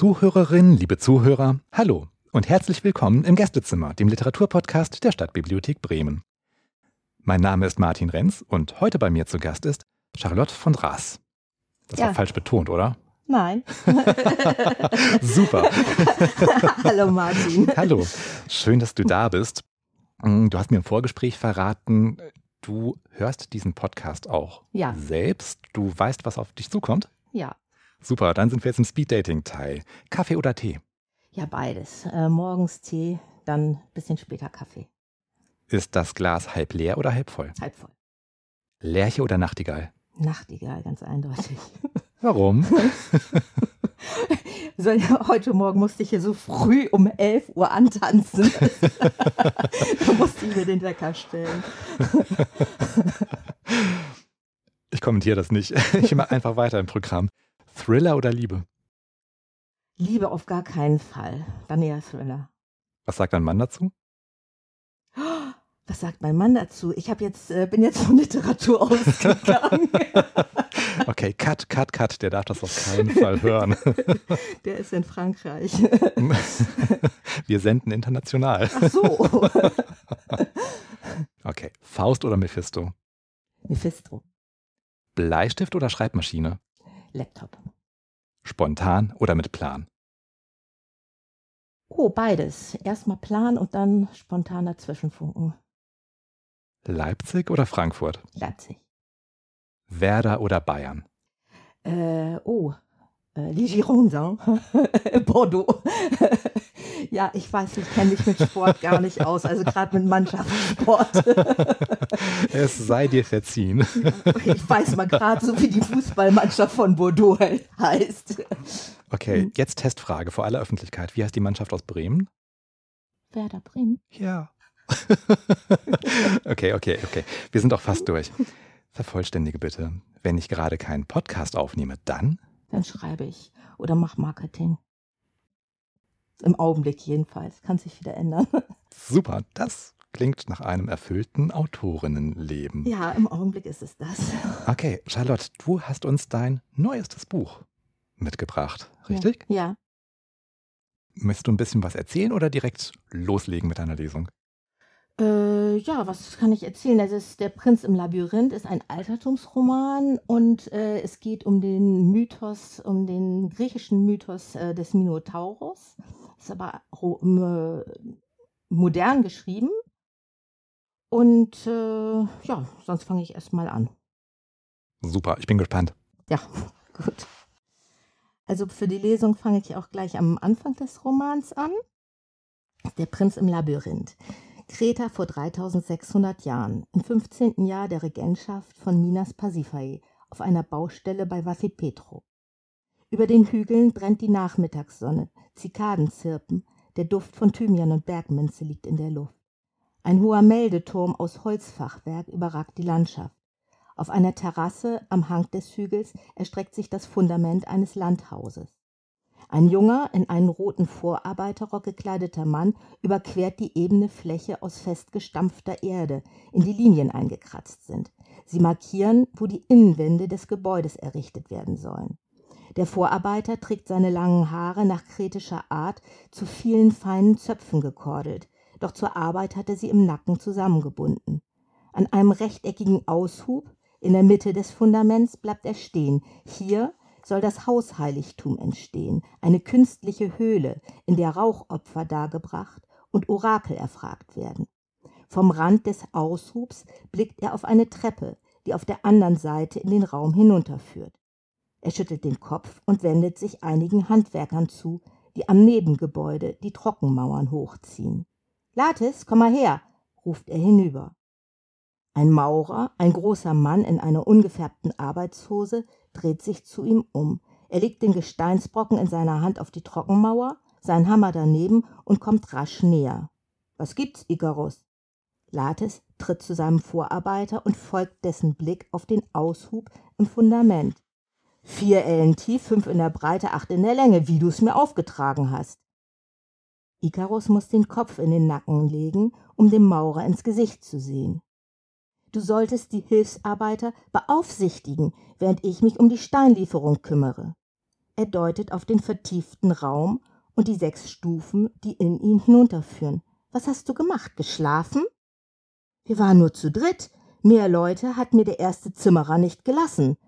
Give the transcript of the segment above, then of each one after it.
Liebe Zuhörerinnen, liebe Zuhörer, hallo und herzlich willkommen im Gästezimmer, dem Literaturpodcast der Stadtbibliothek Bremen. Mein Name ist Martin Renz und heute bei mir zu Gast ist Charlotte von Raas. Das ja. war falsch betont, oder? Nein. Super. Hallo Martin. Hallo. Schön, dass du da bist. Mm, du hast mir im Vorgespräch verraten, du hörst diesen Podcast auch ja. selbst. Du weißt, was auf dich zukommt? Ja. Super, dann sind wir jetzt im Speeddating-Teil. Kaffee oder Tee? Ja, beides. Äh, morgens Tee, dann ein bisschen später Kaffee. Ist das Glas halb leer oder halb voll? Halb voll. Lerche oder Nachtigall? Nachtigall, ganz eindeutig. Warum? Heute Morgen musste ich hier so früh um 11 Uhr antanzen. da musste ich mir den Wecker stellen. Ich kommentiere das nicht. Ich mache einfach weiter im Programm. Thriller oder Liebe? Liebe auf gar keinen Fall. Dann eher Thriller. Was sagt dein Mann dazu? Was sagt mein Mann dazu? Ich jetzt, äh, bin jetzt von Literatur ausgegangen. okay, cut, cut, cut. Der darf das auf keinen Fall hören. Der ist in Frankreich. Wir senden international. Ach so. Okay, Faust oder Mephisto? Mephisto. Bleistift oder Schreibmaschine? Laptop. Spontan oder mit Plan? Oh, beides. Erstmal Plan und dann spontaner Zwischenfunken. Leipzig oder Frankfurt? Leipzig. Werder oder Bayern? Äh, oh, äh, les Girondins, Bordeaux. ja, ich weiß, ich kenne mich mit Sport gar nicht aus, also gerade mit Mannschaftssport. es sei dir verziehen. ich weiß mal gerade so, wie die Fußballmannschaft von Bordeaux heißt. Okay, hm. jetzt Testfrage vor aller Öffentlichkeit. Wie heißt die Mannschaft aus Bremen? Werder Bremen. Ja. okay, okay, okay. Wir sind auch fast durch. Vervollständige bitte. Wenn ich gerade keinen Podcast aufnehme, dann? Dann schreibe ich oder mach Marketing. Im Augenblick jedenfalls. Kann sich wieder ändern. Super, das klingt nach einem erfüllten Autorinnenleben. Ja, im Augenblick ist es das. Okay, Charlotte, du hast uns dein neuestes Buch mitgebracht, richtig? Ja. ja. Möchtest du ein bisschen was erzählen oder direkt loslegen mit deiner Lesung? Äh, ja, was kann ich erzählen? Das ist Der Prinz im Labyrinth ist ein Altertumsroman und äh, es geht um den Mythos, um den griechischen Mythos äh, des Minotaurus. Ist aber modern geschrieben. Und äh, ja, sonst fange ich erstmal an. Super, ich bin gespannt. Ja, gut. Also für die Lesung fange ich auch gleich am Anfang des Romans an. Der Prinz im Labyrinth. Kreta vor 3600 Jahren, im 15. Jahr der Regentschaft von Minas Pasiphae, auf einer Baustelle bei Vassipetro. Über den Hügeln brennt die Nachmittagssonne, Zikaden zirpen, der Duft von Thymian und Bergminze liegt in der Luft. Ein hoher Meldeturm aus Holzfachwerk überragt die Landschaft. Auf einer Terrasse am Hang des Hügels erstreckt sich das Fundament eines Landhauses. Ein junger, in einen roten Vorarbeiterrock gekleideter Mann überquert die ebene Fläche aus festgestampfter Erde, in die Linien eingekratzt sind. Sie markieren, wo die Innenwände des Gebäudes errichtet werden sollen. Der Vorarbeiter trägt seine langen Haare nach kretischer Art zu vielen feinen Zöpfen gekordelt, doch zur Arbeit hat er sie im Nacken zusammengebunden. An einem rechteckigen Aushub in der Mitte des Fundaments bleibt er stehen. Hier soll das Hausheiligtum entstehen, eine künstliche Höhle, in der Rauchopfer dargebracht und Orakel erfragt werden. Vom Rand des Aushubs blickt er auf eine Treppe, die auf der anderen Seite in den Raum hinunterführt. Er schüttelt den Kopf und wendet sich einigen Handwerkern zu, die am Nebengebäude die Trockenmauern hochziehen. Latis, komm mal her, ruft er hinüber. Ein Maurer, ein großer Mann in einer ungefärbten Arbeitshose, dreht sich zu ihm um. Er legt den Gesteinsbrocken in seiner Hand auf die Trockenmauer, seinen Hammer daneben und kommt rasch näher. Was gibt's, Icarus? Latis tritt zu seinem Vorarbeiter und folgt dessen Blick auf den Aushub im Fundament. Vier Ellen tief, fünf in der Breite, acht in der Länge, wie du's mir aufgetragen hast. Icarus muss den Kopf in den Nacken legen, um dem Maurer ins Gesicht zu sehen. Du solltest die Hilfsarbeiter beaufsichtigen, während ich mich um die Steinlieferung kümmere. Er deutet auf den vertieften Raum und die sechs Stufen, die in ihn hinunterführen. Was hast du gemacht? Geschlafen? Wir waren nur zu dritt. Mehr Leute hat mir der erste Zimmerer nicht gelassen.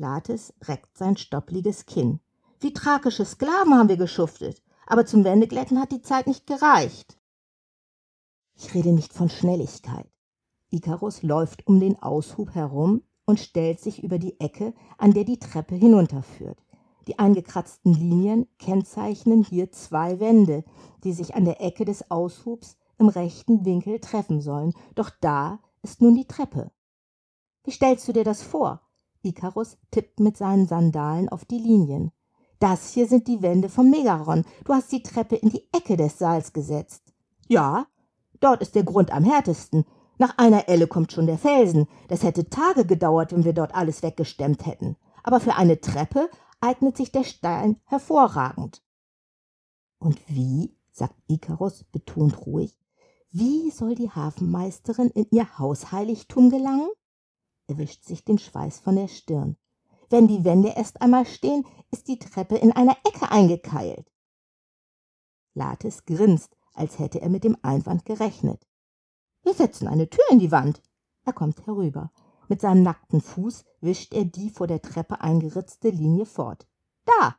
Lates reckt sein stoppliges Kinn. Wie tragische Sklaven haben wir geschuftet, aber zum Wendeglätten hat die Zeit nicht gereicht. Ich rede nicht von Schnelligkeit. Ikarus läuft um den Aushub herum und stellt sich über die Ecke, an der die Treppe hinunterführt. Die eingekratzten Linien kennzeichnen hier zwei Wände, die sich an der Ecke des Aushubs im rechten Winkel treffen sollen. Doch da ist nun die Treppe. Wie stellst du dir das vor? Ikarus tippt mit seinen Sandalen auf die Linien. Das hier sind die Wände vom Megaron. Du hast die Treppe in die Ecke des Saals gesetzt. Ja, dort ist der Grund am härtesten. Nach einer Elle kommt schon der Felsen. Das hätte Tage gedauert, wenn wir dort alles weggestemmt hätten. Aber für eine Treppe eignet sich der Stein hervorragend. Und wie, sagt Ikarus betont ruhig, wie soll die Hafenmeisterin in ihr Hausheiligtum gelangen? Er wischt sich den Schweiß von der Stirn. Wenn die Wände erst einmal stehen, ist die Treppe in einer Ecke eingekeilt. Latis grinst, als hätte er mit dem Einwand gerechnet. Wir setzen eine Tür in die Wand. Er kommt herüber. Mit seinem nackten Fuß wischt er die vor der Treppe eingeritzte Linie fort. Da!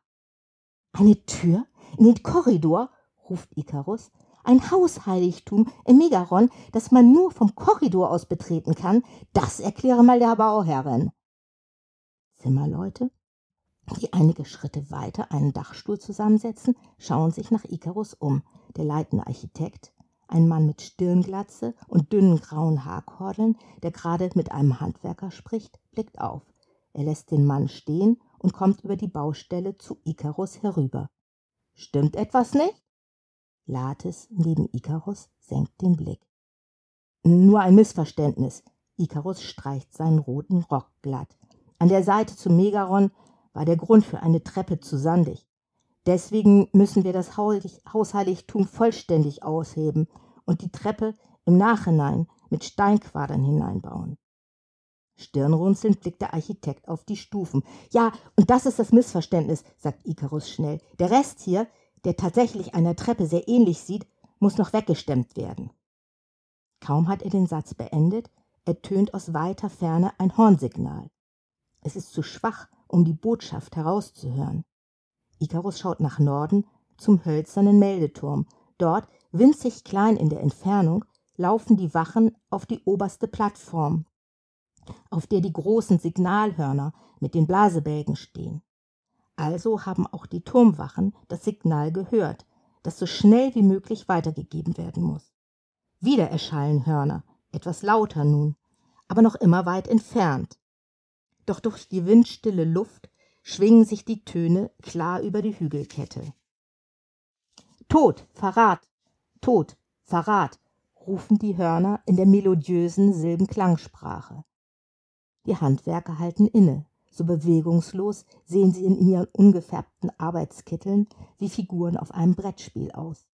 Eine Tür in den Korridor, ruft Ikarus. Ein Hausheiligtum im Megaron, das man nur vom Korridor aus betreten kann, das erkläre mal der Bauherrin. Zimmerleute, die einige Schritte weiter einen Dachstuhl zusammensetzen, schauen sich nach Ikarus um. Der leitende Architekt, ein Mann mit Stirnglatze und dünnen grauen Haarkordeln, der gerade mit einem Handwerker spricht, blickt auf. Er lässt den Mann stehen und kommt über die Baustelle zu Ikarus herüber. Stimmt etwas nicht? Latis neben Ikarus senkt den Blick. Nur ein Missverständnis. Ikarus streicht seinen roten Rock glatt. An der Seite zum Megaron war der Grund für eine Treppe zu sandig. Deswegen müssen wir das Hausheiligtum vollständig ausheben und die Treppe im Nachhinein mit Steinquadern hineinbauen. Stirnrunzelnd blickt der Architekt auf die Stufen. Ja, und das ist das Missverständnis, sagt Ikarus schnell. Der Rest hier, der tatsächlich einer Treppe sehr ähnlich sieht, muss noch weggestemmt werden. Kaum hat er den Satz beendet, ertönt aus weiter Ferne ein Hornsignal. Es ist zu schwach, um die Botschaft herauszuhören. Ikarus schaut nach Norden zum hölzernen Meldeturm. Dort, winzig klein in der Entfernung, laufen die Wachen auf die oberste Plattform, auf der die großen Signalhörner mit den Blasebälgen stehen. Also haben auch die Turmwachen das Signal gehört, das so schnell wie möglich weitergegeben werden muss. Wieder erschallen Hörner, etwas lauter nun, aber noch immer weit entfernt. Doch durch die windstille Luft schwingen sich die Töne klar über die Hügelkette. Tod, Verrat, Tod, Verrat, rufen die Hörner in der melodiösen Silbenklangsprache. Die Handwerker halten inne, so bewegungslos sehen sie in ihren ungefärbten Arbeitskitteln wie Figuren auf einem Brettspiel aus.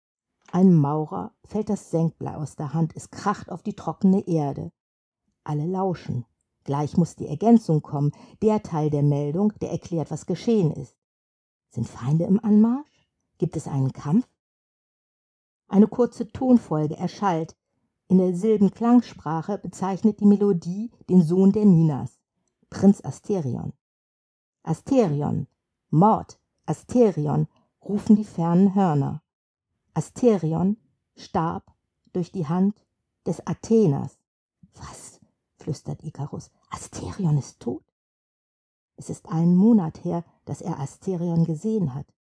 Einem Maurer fällt das Senkblei aus der Hand, es kracht auf die trockene Erde. Alle lauschen, Gleich muss die Ergänzung kommen, der Teil der Meldung, der erklärt, was geschehen ist. Sind Feinde im Anmarsch? Gibt es einen Kampf? Eine kurze Tonfolge erschallt. In der Silbenklangsprache bezeichnet die Melodie den Sohn der Minas, Prinz Asterion. Asterion, Mord, Asterion, rufen die fernen Hörner. Asterion starb durch die Hand des Atheners. Was flüstert Ikarus. Asterion ist tot. Es ist einen Monat her, dass er Asterion gesehen hat.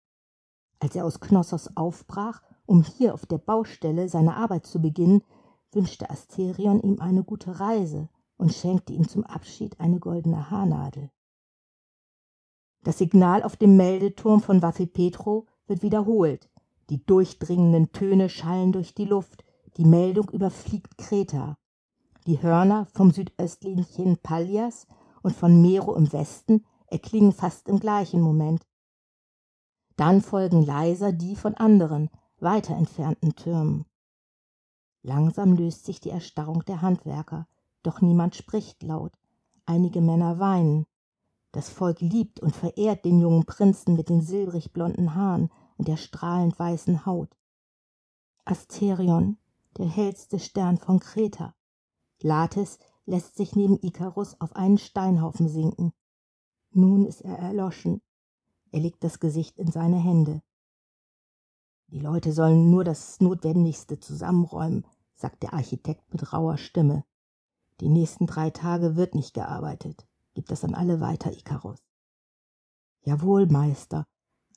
Als er aus Knossos aufbrach, um hier auf der Baustelle seine Arbeit zu beginnen, wünschte Asterion ihm eine gute Reise und schenkte ihm zum Abschied eine goldene Haarnadel. Das Signal auf dem Meldeturm von Vathipetro wird wiederholt. Die durchdringenden Töne schallen durch die Luft. Die Meldung überfliegt Kreta. Die Hörner vom südöstlichen Pallias und von Mero im Westen erklingen fast im gleichen Moment. Dann folgen leiser die von anderen, weiter entfernten Türmen. Langsam löst sich die Erstarrung der Handwerker, doch niemand spricht laut. Einige Männer weinen. Das Volk liebt und verehrt den jungen Prinzen mit den silbrig blonden Haaren und der strahlend weißen Haut. Asterion, der hellste Stern von Kreta. Latis lässt sich neben Ikarus auf einen Steinhaufen sinken. Nun ist er erloschen. Er legt das Gesicht in seine Hände. Die Leute sollen nur das Notwendigste zusammenräumen, sagt der Architekt mit rauer Stimme. Die nächsten drei Tage wird nicht gearbeitet. Gib das an alle weiter, Ikarus. Jawohl, Meister,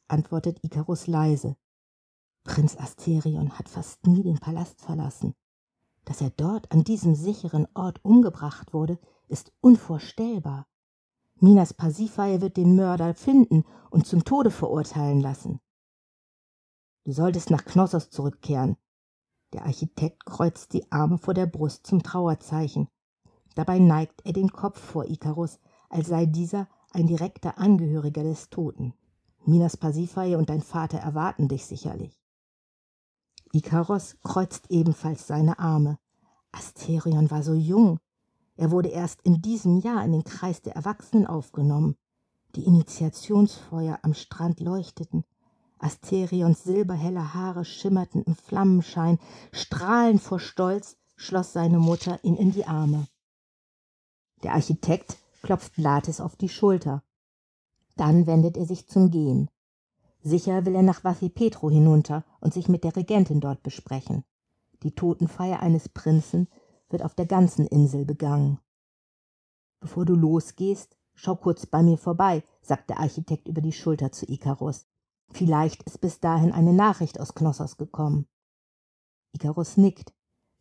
antwortet Ikarus leise. Prinz Asterion hat fast nie den Palast verlassen. Dass er dort an diesem sicheren Ort umgebracht wurde, ist unvorstellbar. Minas Pasiphae wird den Mörder finden und zum Tode verurteilen lassen. Du solltest nach Knossos zurückkehren. Der Architekt kreuzt die Arme vor der Brust zum Trauerzeichen. Dabei neigt er den Kopf vor Ikarus, als sei dieser ein direkter Angehöriger des Toten. Minas Pasiphae und dein Vater erwarten dich sicherlich. Ikaros kreuzt ebenfalls seine Arme. Asterion war so jung. Er wurde erst in diesem Jahr in den Kreis der Erwachsenen aufgenommen. Die Initiationsfeuer am Strand leuchteten. Asterions silberhelle Haare schimmerten im Flammenschein. Strahlend vor Stolz schloss seine Mutter ihn in die Arme. Der Architekt klopft Latis auf die Schulter. Dann wendet er sich zum Gehen. Sicher will er nach Petro hinunter und sich mit der Regentin dort besprechen. Die Totenfeier eines Prinzen wird auf der ganzen Insel begangen. Bevor du losgehst, schau kurz bei mir vorbei, sagt der Architekt über die Schulter zu Ikarus. Vielleicht ist bis dahin eine Nachricht aus Knossos gekommen. Ikarus nickt.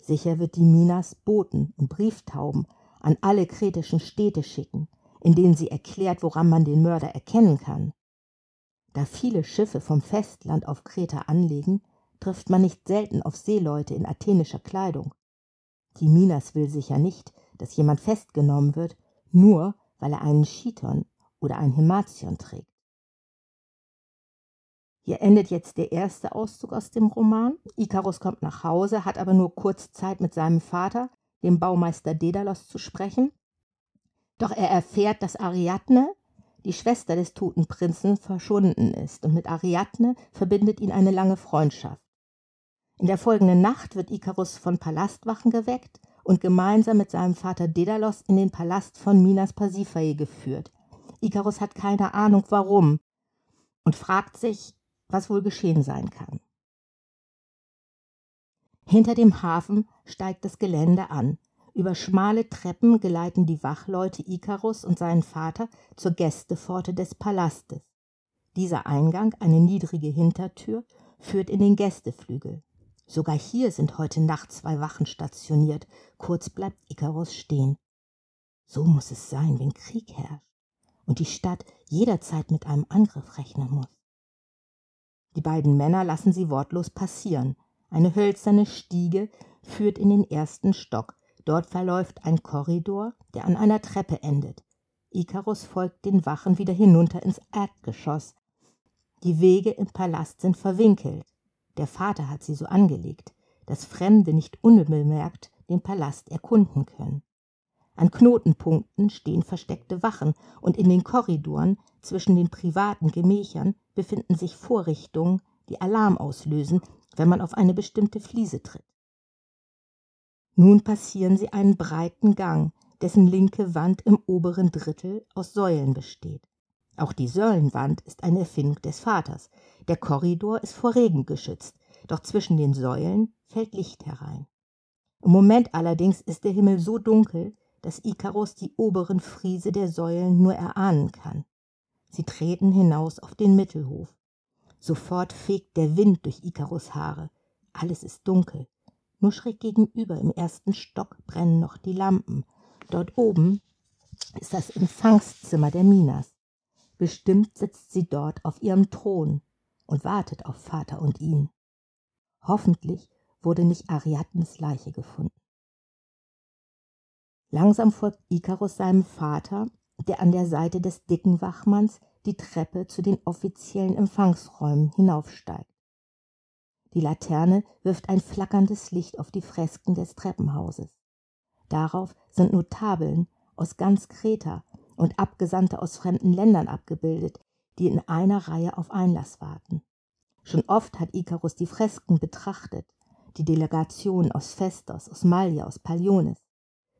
Sicher wird die Minas Boten und Brieftauben an alle kretischen Städte schicken, in denen sie erklärt, woran man den Mörder erkennen kann. Da viele Schiffe vom Festland auf Kreta anlegen, trifft man nicht selten auf Seeleute in athenischer Kleidung. Die Minas will sicher nicht, dass jemand festgenommen wird, nur weil er einen Chiton oder ein Himation trägt. Hier endet jetzt der erste Auszug aus dem Roman. Ikarus kommt nach Hause, hat aber nur kurz Zeit mit seinem Vater, dem Baumeister Daedalus, zu sprechen. Doch er erfährt, dass Ariadne, die Schwester des toten Prinzen, verschwunden ist, und mit Ariadne verbindet ihn eine lange Freundschaft. In der folgenden Nacht wird Ikarus von Palastwachen geweckt und gemeinsam mit seinem Vater Daedalus in den Palast von Minas Pasiphae geführt. Ikarus hat keine Ahnung warum und fragt sich, was wohl geschehen sein kann. Hinter dem Hafen steigt das Gelände an. Über schmale Treppen geleiten die Wachleute Ikarus und seinen Vater zur Gästepforte des Palastes. Dieser Eingang, eine niedrige Hintertür, führt in den Gästeflügel. Sogar hier sind heute Nacht zwei Wachen stationiert. Kurz bleibt Ikarus stehen. So muss es sein, wenn Krieg herrscht und die Stadt jederzeit mit einem Angriff rechnen muss. Die beiden Männer lassen sie wortlos passieren. Eine hölzerne Stiege führt in den ersten Stock. Dort verläuft ein Korridor, der an einer Treppe endet. Ikarus folgt den Wachen wieder hinunter ins Erdgeschoss. Die Wege im Palast sind verwinkelt. Der Vater hat sie so angelegt, dass Fremde nicht unbemerkt den Palast erkunden können. An Knotenpunkten stehen versteckte Wachen und in den Korridoren zwischen den privaten Gemächern befinden sich Vorrichtungen, die Alarm auslösen, wenn man auf eine bestimmte Fliese tritt. Nun passieren sie einen breiten Gang, dessen linke Wand im oberen Drittel aus Säulen besteht. Auch die Säulenwand ist eine Erfindung des Vaters. Der Korridor ist vor Regen geschützt, doch zwischen den Säulen fällt Licht herein. Im Moment allerdings ist der Himmel so dunkel, dass Ikarus die oberen Friese der Säulen nur erahnen kann. Sie treten hinaus auf den Mittelhof. Sofort fegt der Wind durch Ikarus Haare. Alles ist dunkel. Nur schräg gegenüber im ersten Stock brennen noch die Lampen. Dort oben ist das Empfangszimmer der Minas. Bestimmt sitzt sie dort auf ihrem Thron und wartet auf Vater und ihn. Hoffentlich wurde nicht Ariadnes Leiche gefunden. Langsam folgt Ikarus seinem Vater, der an der Seite des dicken Wachmanns die Treppe zu den offiziellen Empfangsräumen hinaufsteigt. Die Laterne wirft ein flackerndes Licht auf die Fresken des Treppenhauses. Darauf sind Notabeln aus ganz Kreta und Abgesandte aus fremden Ländern abgebildet, die in einer Reihe auf Einlass warten. Schon oft hat Ikarus die Fresken betrachtet, die Delegation aus Festos, aus Malja, aus Paliones.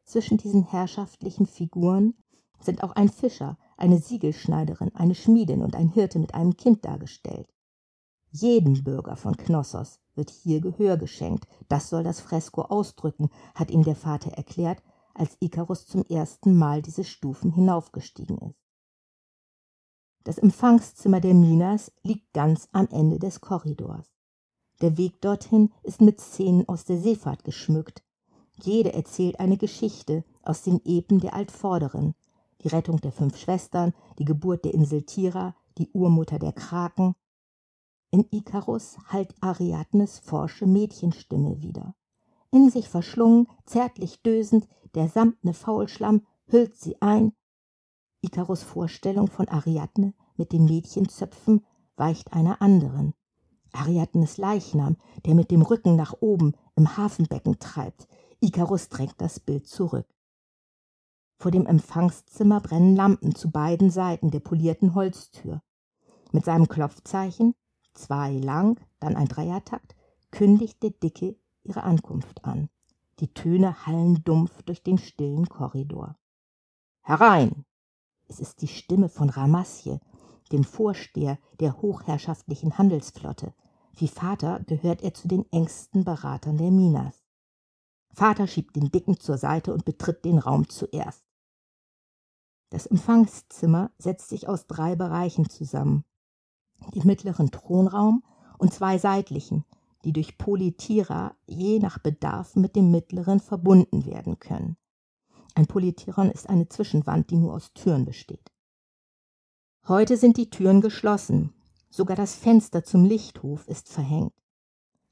Zwischen diesen herrschaftlichen Figuren sind auch ein Fischer, eine Siegelschneiderin, eine Schmiedin und ein Hirte mit einem Kind dargestellt. Jedem Bürger von Knossos wird hier Gehör geschenkt. Das soll das Fresko ausdrücken, hat ihm der Vater erklärt, als Ikarus zum ersten Mal diese Stufen hinaufgestiegen ist. Das Empfangszimmer der Minas liegt ganz am Ende des Korridors. Der Weg dorthin ist mit Szenen aus der Seefahrt geschmückt. Jede erzählt eine Geschichte aus den Epen der Altvorderen. Die Rettung der fünf Schwestern, die Geburt der Insel Tira, die Urmutter der Kraken. In Ikarus hallt Ariadnes forsche Mädchenstimme wieder. In sich verschlungen, zärtlich dösend, der samtne Faulschlamm hüllt sie ein. Ikarus Vorstellung von Ariadne mit den Mädchenzöpfen weicht einer anderen. Ariadnes Leichnam, der mit dem Rücken nach oben im Hafenbecken treibt. Ikarus drängt das Bild zurück. Vor dem Empfangszimmer brennen Lampen zu beiden Seiten der polierten Holztür. Mit seinem Klopfzeichen, zwei lang, dann ein Dreiertakt, kündigt der Dicke ihre Ankunft an. Die Töne hallen dumpf durch den stillen Korridor. Herein! Es ist die Stimme von Ramasje, dem Vorsteher der hochherrschaftlichen Handelsflotte. Wie Vater gehört er zu den engsten Beratern der Minas. Vater schiebt den Dicken zur Seite und betritt den Raum zuerst. Das Empfangszimmer setzt sich aus drei Bereichen zusammen. Den mittleren Thronraum und zwei seitlichen, die durch Polytira je nach Bedarf mit dem mittleren verbunden werden können. Ein Polytiron ist eine Zwischenwand, die nur aus Türen besteht. Heute sind die Türen geschlossen, sogar das Fenster zum Lichthof ist verhängt.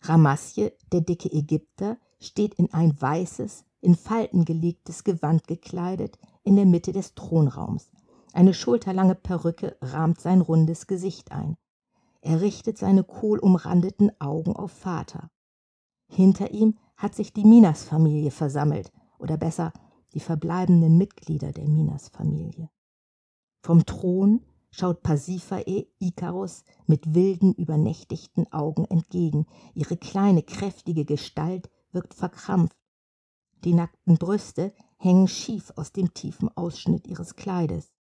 Ramasje, der dicke Ägypter, steht in ein weißes, in Falten gelegtes Gewand gekleidet, in der Mitte des Thronraums. Eine schulterlange Perücke rahmt sein rundes Gesicht ein. Er richtet seine kohlumrandeten Augen auf Vater. Hinter ihm hat sich die Minas-Familie versammelt, oder besser die verbleibenden Mitglieder der Minas-Familie. Vom Thron schaut Pasiphae Ikarus mit wilden, übernächtigten Augen entgegen. Ihre kleine, kräftige Gestalt wirkt verkrampft. Die nackten Brüste hängen schief aus dem tiefen Ausschnitt ihres Kleides.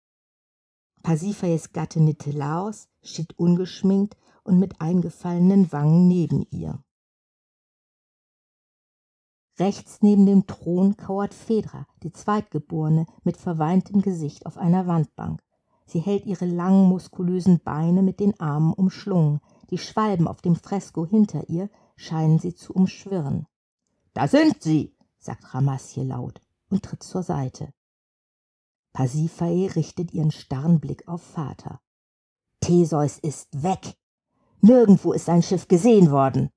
Pasiphaes Gatte Nitelaos steht ungeschminkt und mit eingefallenen Wangen neben ihr. Rechts neben dem Thron kauert Phaedra, die Zweitgeborene, mit verweintem Gesicht auf einer Wandbank. Sie hält ihre langen, muskulösen Beine mit den Armen umschlungen. Die Schwalben auf dem Fresko hinter ihr scheinen sie zu umschwirren. Da sind sie, sagt Ramasje laut und tritt zur Seite. Pasiphae richtet ihren starren Blick auf Vater. Theseus ist weg. Nirgendwo ist sein Schiff gesehen worden.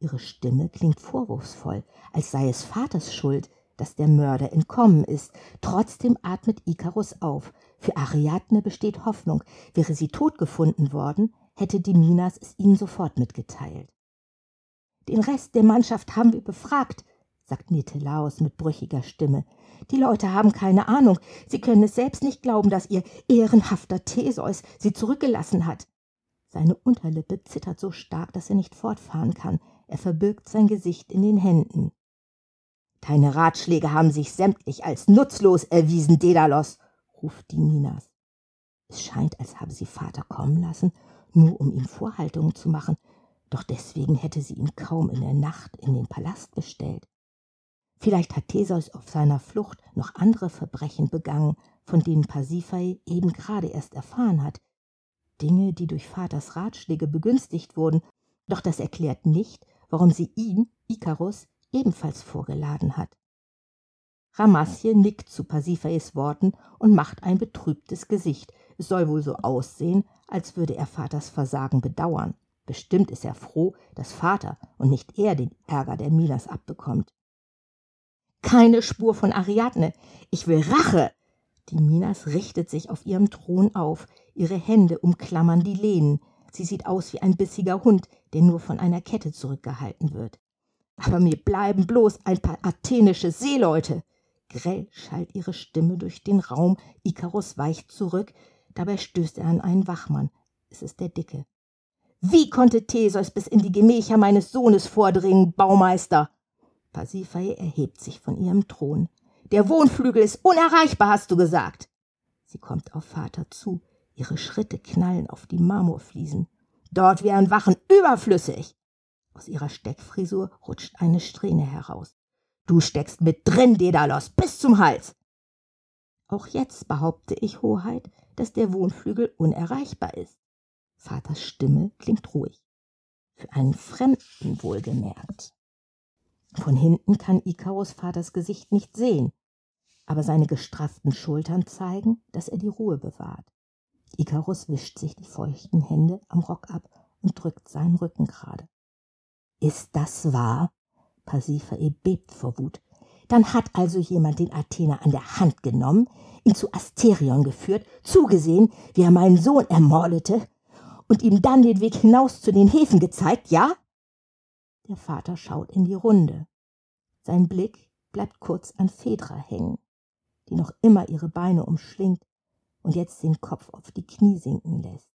Ihre Stimme klingt vorwurfsvoll, als sei es Vaters Schuld, dass der Mörder entkommen ist. Trotzdem atmet Ikarus auf. Für Ariadne besteht Hoffnung. Wäre sie tot gefunden worden, hätte die Minas es ihnen sofort mitgeteilt. Den Rest der Mannschaft haben wir befragt, sagt Nitelaus mit brüchiger Stimme. Die Leute haben keine Ahnung. Sie können es selbst nicht glauben, dass ihr ehrenhafter Theseus sie zurückgelassen hat. Seine Unterlippe zittert so stark, dass er nicht fortfahren kann. Er verbirgt sein Gesicht in den Händen. Deine Ratschläge haben sich sämtlich als nutzlos erwiesen, Dedalos, ruft die Minas. Es scheint, als habe sie Vater kommen lassen, nur um ihm Vorhaltungen zu machen, doch deswegen hätte sie ihn kaum in der Nacht in den Palast bestellt. Vielleicht hat Theseus auf seiner Flucht noch andere Verbrechen begangen, von denen Pasiphae eben gerade erst erfahren hat. Dinge, die durch Vaters Ratschläge begünstigt wurden, doch das erklärt nicht, warum sie ihn, Ikarus, ebenfalls vorgeladen hat. Ramasje nickt zu Pasiphaes Worten und macht ein betrübtes Gesicht. Es soll wohl so aussehen, als würde er Vaters Versagen bedauern. Bestimmt ist er froh, dass Vater und nicht er den Ärger der Minas abbekommt. Keine Spur von Ariadne. Ich will Rache. Die Minas richtet sich auf ihrem Thron auf. Ihre Hände umklammern die Lehnen. Sie sieht aus wie ein bissiger Hund, der nur von einer Kette zurückgehalten wird. Aber mir bleiben bloß ein paar athenische Seeleute, Grell schallt ihre Stimme durch den Raum. Ikarus weicht zurück. Dabei stößt er an einen Wachmann. Es ist der Dicke. Wie konnte Theseus bis in die Gemächer meines Sohnes vordringen, Baumeister? Pasiphae erhebt sich von ihrem Thron. Der Wohnflügel ist unerreichbar, hast du gesagt. Sie kommt auf Vater zu. Ihre Schritte knallen auf die Marmorfliesen. Dort wären Wachen überflüssig. Aus ihrer Steckfrisur rutscht eine Strähne heraus. Du steckst mit drin, Daedalus, bis zum Hals. Auch jetzt behaupte ich, Hoheit, dass der Wohnflügel unerreichbar ist. Vaters Stimme klingt ruhig. Für einen Fremden wohlgemerkt. Von hinten kann Ikarus Vaters Gesicht nicht sehen, aber seine gestrafften Schultern zeigen, dass er die Ruhe bewahrt. Ikarus wischt sich die feuchten Hände am Rock ab und drückt seinen Rücken gerade. Ist das wahr? Pasiphae bebt vor Wut. Dann hat also jemand den Athener an der Hand genommen, ihn zu Asterion geführt, zugesehen, wie er meinen Sohn ermordete und ihm dann den Weg hinaus zu den Häfen gezeigt, ja? Der Vater schaut in die Runde. Sein Blick bleibt kurz an Phaedra hängen, die noch immer ihre Beine umschlingt und jetzt den Kopf auf die Knie sinken lässt.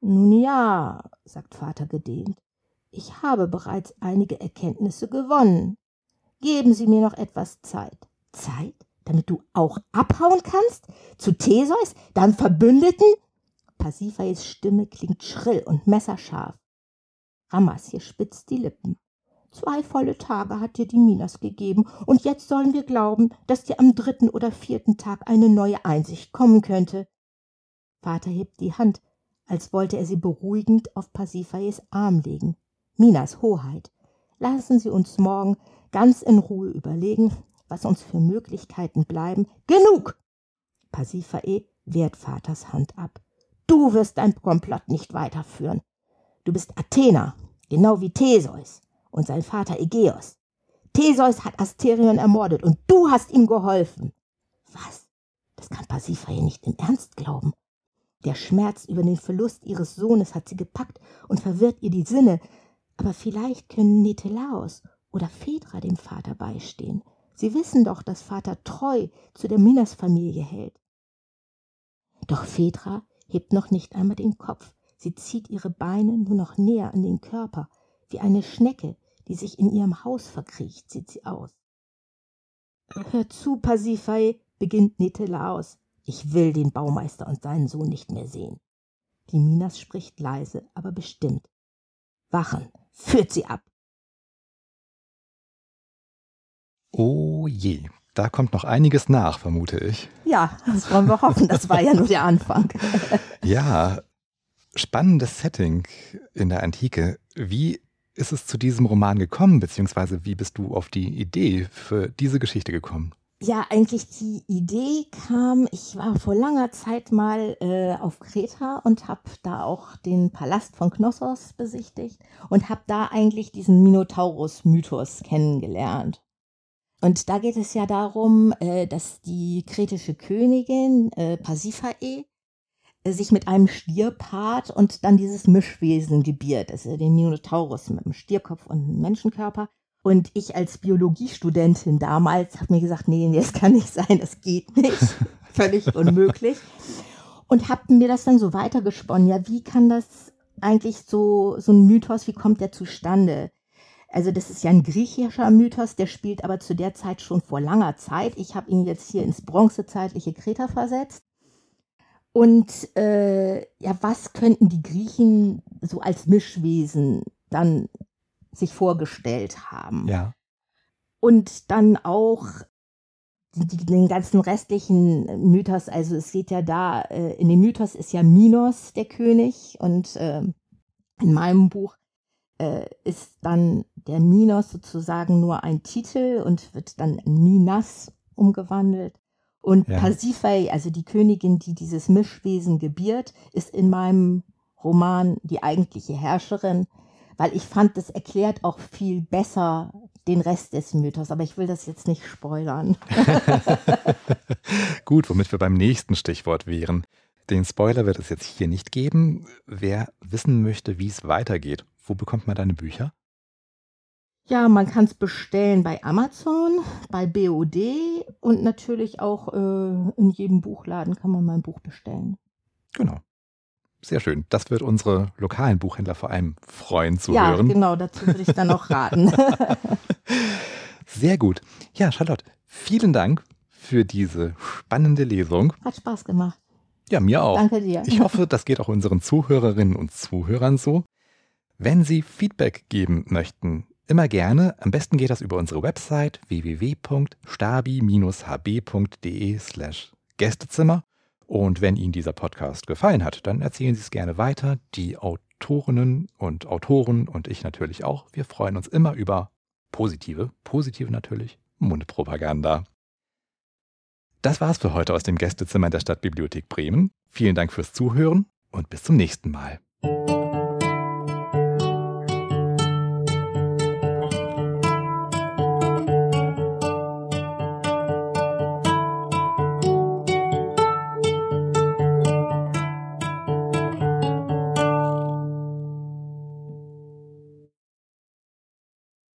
Nun ja, sagt Vater gedehnt, ich habe bereits einige Erkenntnisse gewonnen. Geben Sie mir noch etwas Zeit. Zeit? Damit du auch abhauen kannst? Zu Theseus, deinem Verbündeten? Pasiphaes Stimme klingt schrill und messerscharf. Ramasje spitzt die Lippen. Zwei volle Tage hat dir die Minas gegeben, und jetzt sollen wir glauben, dass dir am dritten oder vierten Tag eine neue Einsicht kommen könnte. Vater hebt die Hand, als wollte er sie beruhigend auf Pasiphaes Arm legen. Minas Hoheit, lassen Sie uns morgen ganz in Ruhe überlegen, was uns für Möglichkeiten bleiben. Genug! Pasiphae wehrt Vaters Hand ab. Du wirst dein Komplott nicht weiterführen. Du bist Athener, genau wie Theseus und sein Vater Ägeos. Theseus hat Asterion ermordet und du hast ihm geholfen. Was? Das kann Pasiphae nicht im Ernst glauben. Der Schmerz über den Verlust ihres Sohnes hat sie gepackt und verwirrt ihr die Sinne. Aber vielleicht können Netelaos oder Phaedra dem Vater beistehen. Sie wissen doch, dass Vater treu zu der Minas-Familie hält. Doch Phaedra hebt noch nicht einmal den Kopf. Sie zieht ihre Beine nur noch näher an den Körper. Wie eine Schnecke, die sich in ihrem Haus verkriecht, sieht sie aus. Hör zu, Pasiphae, beginnt Netelaos. Ich will den Baumeister und seinen Sohn nicht mehr sehen. Die Minas spricht leise, aber bestimmt. Wachen, führt sie ab. Oh je, da kommt noch einiges nach, vermute ich. Ja, das wollen wir hoffen. Das war ja nur der Anfang. ja, spannendes Setting in der Antike. Wie ist es zu diesem Roman gekommen, beziehungsweise wie bist du auf die Idee für diese Geschichte gekommen? Ja, eigentlich die Idee kam, ich war vor langer Zeit mal äh, auf Kreta und habe da auch den Palast von Knossos besichtigt und habe da eigentlich diesen Minotaurus-Mythos kennengelernt. Und da geht es ja darum, äh, dass die kretische Königin äh, Pasiphae sich mit einem Stier paart und dann dieses Mischwesen gebiert, also den Minotaurus mit einem Stierkopf und einem Menschenkörper. Und ich als Biologiestudentin damals habe mir gesagt, nee, das kann nicht sein, das geht nicht, völlig unmöglich. Und habe mir das dann so weitergesponnen, ja, wie kann das eigentlich so, so ein Mythos, wie kommt der zustande? Also das ist ja ein griechischer Mythos, der spielt aber zu der Zeit schon vor langer Zeit. Ich habe ihn jetzt hier ins bronzezeitliche Kreta versetzt. Und äh, ja, was könnten die Griechen so als Mischwesen dann sich vorgestellt haben? Ja. Und dann auch den ganzen restlichen Mythos, also es geht ja da, äh, in dem Mythos ist ja Minos der König und äh, in meinem Buch äh, ist dann der Minos sozusagen nur ein Titel und wird dann in Minas umgewandelt. Und ja. Pasiphae, also die Königin, die dieses Mischwesen gebiert, ist in meinem Roman die eigentliche Herrscherin, weil ich fand, das erklärt auch viel besser den Rest des Mythos, aber ich will das jetzt nicht spoilern. Gut, womit wir beim nächsten Stichwort wären. Den Spoiler wird es jetzt hier nicht geben. Wer wissen möchte, wie es weitergeht, wo bekommt man deine Bücher? Ja, man kann es bestellen bei Amazon, bei BOD und natürlich auch äh, in jedem Buchladen kann man mein Buch bestellen. Genau. Sehr schön. Das wird unsere lokalen Buchhändler vor allem freuen zu ja, hören. Ja, genau, dazu würde ich dann auch raten. Sehr gut. Ja, Charlotte, vielen Dank für diese spannende Lesung. Hat Spaß gemacht. Ja, mir auch. Danke dir. Ich hoffe, das geht auch unseren Zuhörerinnen und Zuhörern so. Wenn Sie Feedback geben möchten, immer gerne. Am besten geht das über unsere Website www.stabi-hb.de slash Gästezimmer. Und wenn Ihnen dieser Podcast gefallen hat, dann erzählen Sie es gerne weiter. Die Autorinnen und Autoren und ich natürlich auch. Wir freuen uns immer über positive, positive natürlich, Mundpropaganda. Das war's für heute aus dem Gästezimmer der Stadtbibliothek Bremen. Vielen Dank fürs Zuhören und bis zum nächsten Mal.